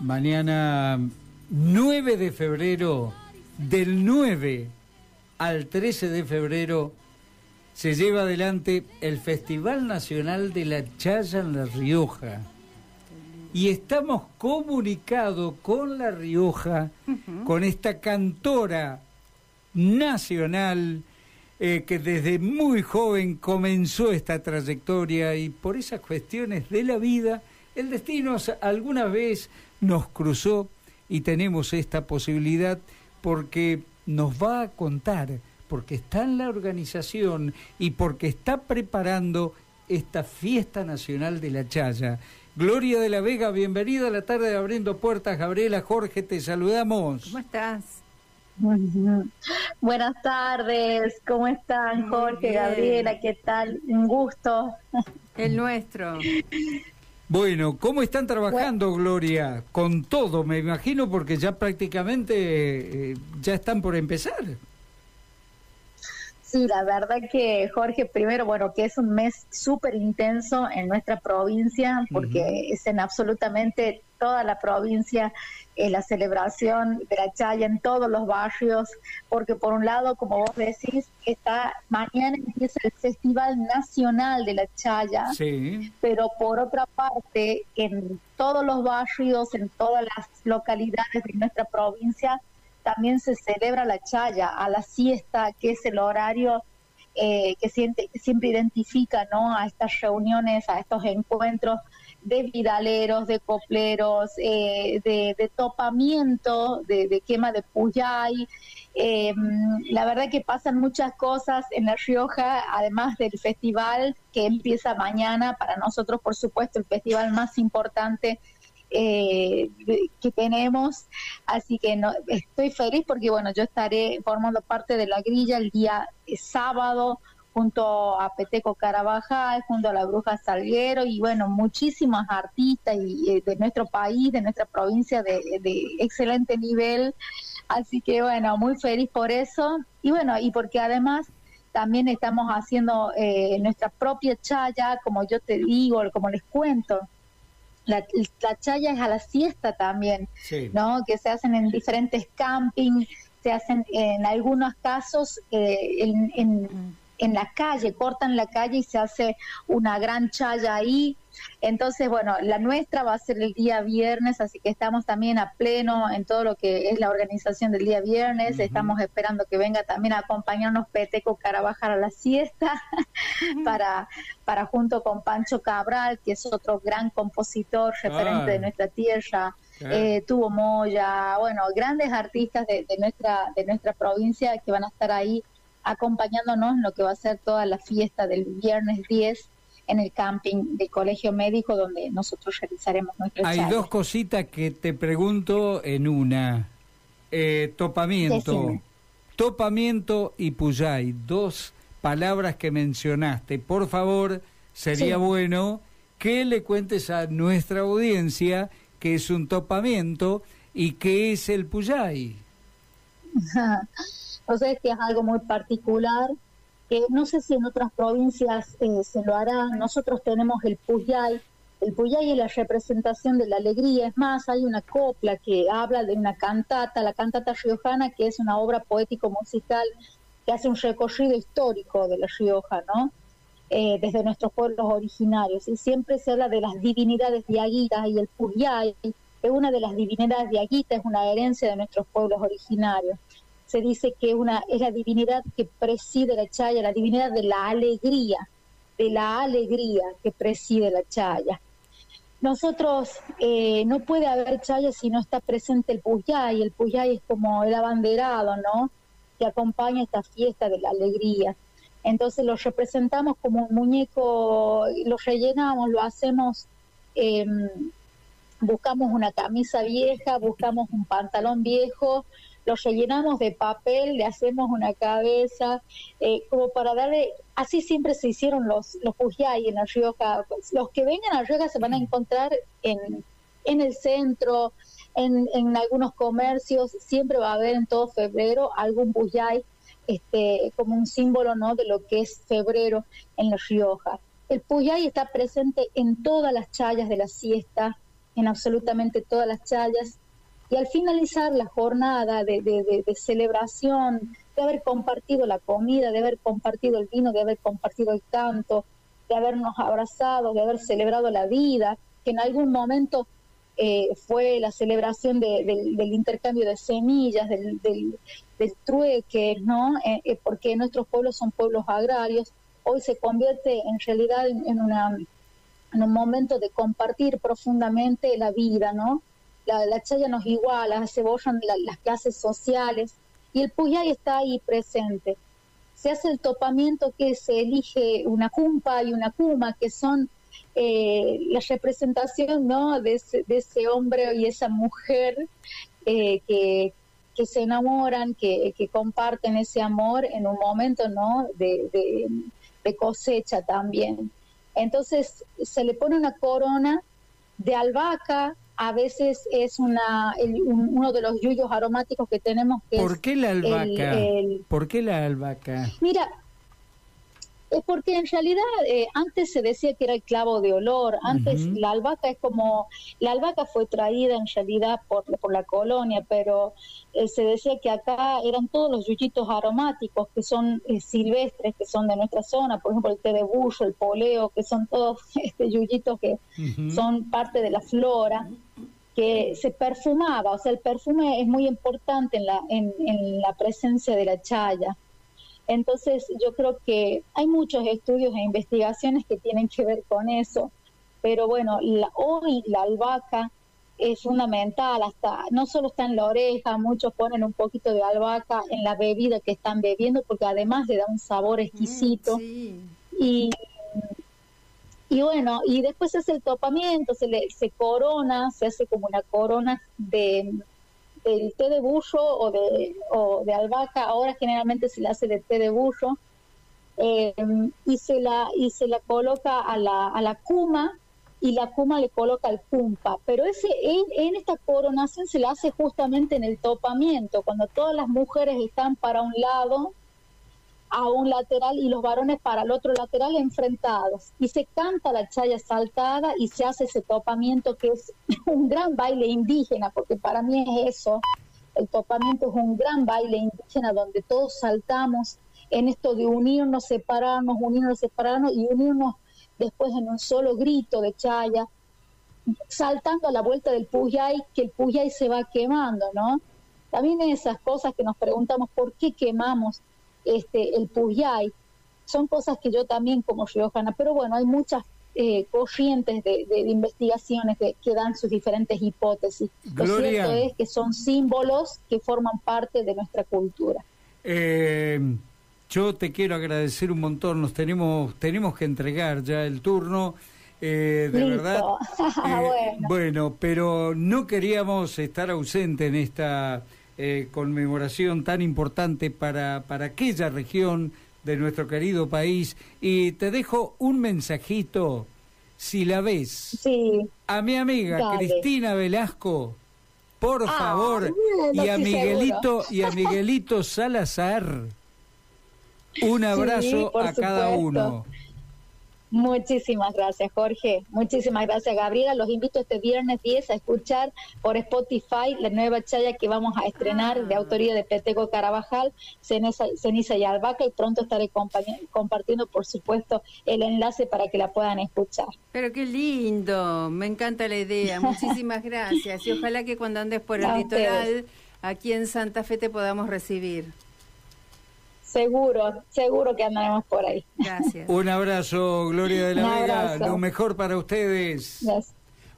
mañana 9 de febrero, del 9 al 13 de febrero, se lleva adelante el Festival Nacional de la Chaya en La Rioja. Y estamos comunicados con La Rioja, con esta cantora nacional eh, que desde muy joven comenzó esta trayectoria y por esas cuestiones de la vida, el destino alguna vez nos cruzó y tenemos esta posibilidad porque nos va a contar, porque está en la organización y porque está preparando esta fiesta nacional de la Chaya. Gloria de la Vega, bienvenida a la tarde de Abriendo Puertas. Gabriela, Jorge, te saludamos. ¿Cómo estás? Buenas tardes, ¿cómo están Jorge, Gabriela? ¿Qué tal? Un gusto. El nuestro. Bueno, ¿cómo están trabajando, Gloria? Con todo, me imagino, porque ya prácticamente eh, ya están por empezar. Sí, la verdad que Jorge, primero, bueno, que es un mes súper intenso en nuestra provincia, porque es en absolutamente toda la provincia eh, la celebración de la Chaya en todos los barrios, porque por un lado, como vos decís, está mañana empieza el Festival Nacional de la Chaya, pero por otra parte, en todos los barrios, en todas las localidades de nuestra provincia, también se celebra la chaya a la siesta, que es el horario eh, que siempre, siempre identifica ¿no? a estas reuniones, a estos encuentros de vidaleros, de copleros, eh, de, topamiento, de, quema de puyay. Eh, la verdad que pasan muchas cosas en La Rioja, además del festival que empieza mañana, para nosotros por supuesto el festival más importante eh, tenemos. Así que no, estoy feliz porque, bueno, yo estaré formando parte de la grilla el día sábado junto a Peteco Carabajal, junto a la Bruja Salguero y bueno, muchísimas artistas y, eh, de nuestro país, de nuestra provincia de, excelente nivel. Así que bueno, muy feliz por eso. Y bueno, y porque además también estamos haciendo eh, nuestra propia chaya, como yo te digo, como les cuento, la, chaya es a la siesta también, ¿no? Que se hacen en diferentes campings, se hacen en algunos casos eh, en, mm. En, la calle, cortan la calle y se hace una gran chaya ahí. Entonces, bueno, la nuestra va a ser el día viernes, así que estamos también a pleno en todo lo que es la organización del día viernes. Estamos esperando que venga también a acompañarnos Peteco Carabajar a la siesta para, para junto con Pancho Cabral, que es otro gran compositor referente de nuestra tierra. Eh, tuvo Moya, bueno, grandes artistas de, de, nuestra, de nuestra provincia que van a estar ahí acompañándonos en lo que va a ser toda la fiesta del viernes 10 en el camping del Colegio Médico donde nosotros realizaremos nuestro Hay dos cositas que te pregunto en una. Eh, topamiento. Topamiento y Puyay, dos palabras que mencionaste. Por favor, sería bueno que le cuentes a nuestra audiencia qué es un topamiento y qué es el Puyay. o sea, es que es algo muy particular que no sé si en otras provincias eh, se lo hará. Nosotros tenemos el Puyay. El Puyay es la representación de la alegría. Es más, hay una copla que habla de una cantata, la cantata riojana, que es una obra poético-musical que hace un recorrido histórico de la Rioja, ¿no? Eh, desde nuestros pueblos originarios. Y siempre se habla de las divinidades de Aguita y el Puyay es una de las divinidades de Aguita, es una herencia de nuestros pueblos originarios se dice que una, es la divinidad que preside la chaya, la divinidad de la alegría, de la alegría que preside la chaya. Nosotros, eh, no puede haber chaya si no está presente el puyay, el puyay es como el abanderado, ¿no? Que acompaña esta fiesta de la alegría. Entonces lo representamos como un muñeco, lo rellenamos, lo hacemos, em, buscamos una camisa vieja, buscamos un pantalón viejo, lo rellenamos de papel, le hacemos una cabeza, eh, como para darle, así siempre se hicieron los, los en La Rioja, los que vengan a La Rioja se van a encontrar en, en el centro, en, en algunos comercios, siempre va a haber en todo febrero algún pujay este, como un símbolo ¿no? de lo que es febrero en La Rioja. El puyay está presente en todas las chayas de la siesta, en absolutamente todas las chayas. Y al finalizar la jornada de, de, celebración, de haber compartido la comida, de haber compartido el vino, de haber compartido el canto, de habernos abrazado, de haber celebrado la vida, que en algún momento eh, fue la celebración del, intercambio de semillas, del, del, ¿no? Eh, eh, porque nuestros pueblos son pueblos agrarios, hoy se convierte en realidad en, una, en un momento de compartir profundamente la vida, ¿no? La, la chaya nos iguala, se borran las clases sociales y el Puyay está ahí presente. Se hace el topamiento que se elige una cumpa y una cuma, que son eh, la representación ¿no? de, ese, hombre y esa mujer eh, que, se enamoran, que, comparten ese amor en un momento ¿no? de, cosecha también. Entonces se le pone una corona de albahaca, a veces es una uno de los yuyos aromáticos que tenemos que ¿Por qué la albahaca? ¿Por qué la albahaca? Mira, es porque en realidad eh, antes se decía que era el clavo de olor, antes la albahaca es como, la albahaca fue traída en realidad por, por la colonia, pero eh, se decía que acá eran todos los yuyitos aromáticos que son eh, silvestres, que son de nuestra zona, por ejemplo el té de bullo, el poleo, que son todos este yuyitos que son parte de la flora que se perfumaba, o sea, el perfume es muy importante en la, en, en la presencia de la chaya. Entonces yo creo que hay muchos estudios e investigaciones que tienen que ver con eso, pero bueno, hoy la albahaca es fundamental, hasta no solo está en la oreja, muchos ponen un poquito de albahaca en la bebida que están bebiendo porque además le da un sabor exquisito. Mm, y, y bueno, y después se hace el topamiento, se, le, se corona, se hace como una corona de del té de bullo o de, o de albahaca, ahora generalmente se le hace de té de bullo, eh, y, se la, y se la coloca a la, a la cuma y la cuma le coloca el cumpa. Pero ese, en, en, esta coronación se la hace justamente en el topamiento, cuando todas las mujeres están para un lado a un lateral y los varones para el otro lateral enfrentados. Y se canta la chaya saltada y se hace ese topamiento que es un gran baile indígena, porque para mí es eso. El topamiento es un gran baile indígena donde todos saltamos en esto de unirnos, separarnos, unirnos, separarnos y unirnos después en un solo grito de chaya, saltando a la vuelta del Puyay, que el Puyay se va quemando, ¿no? También esas cosas que nos preguntamos por qué quemamos este, el Puyay. Son cosas que yo también como riojana, pero bueno, hay muchas eh, corrientes de, investigaciones que, dan sus diferentes hipótesis. Lo cierto es que son símbolos que forman parte de nuestra cultura. Eh, yo te quiero agradecer un montón, nos tenemos, tenemos que entregar ya el turno. Eh, de verdad. bueno. bueno. pero no queríamos estar ausente en esta eh, conmemoración tan importante para, para aquella región de nuestro querido país. Y te dejo un mensajito, si la ves, a mi amiga Cristina Velasco, por ah, favor, y a Miguelito y a Miguelito Salazar. Un abrazo a cada uno. Muchísimas gracias, Jorge. Muchísimas gracias, Gabriela. Los invito este viernes 10 a escuchar por Spotify la nueva chaya que vamos a estrenar de ah. autoría de Petego Carabajal, Ceniza, Ceniza y Albaca, y pronto estaré compartiendo, por supuesto, el enlace para que la puedan escuchar. Pero qué lindo, me encanta la idea. Muchísimas gracias. Y ojalá que cuando andes por el litoral, aquí en Santa Fe, te podamos recibir. Seguro, seguro que andaremos por ahí. Gracias. Un abrazo, Gloria de la Vega. Lo mejor para ustedes. Gracias.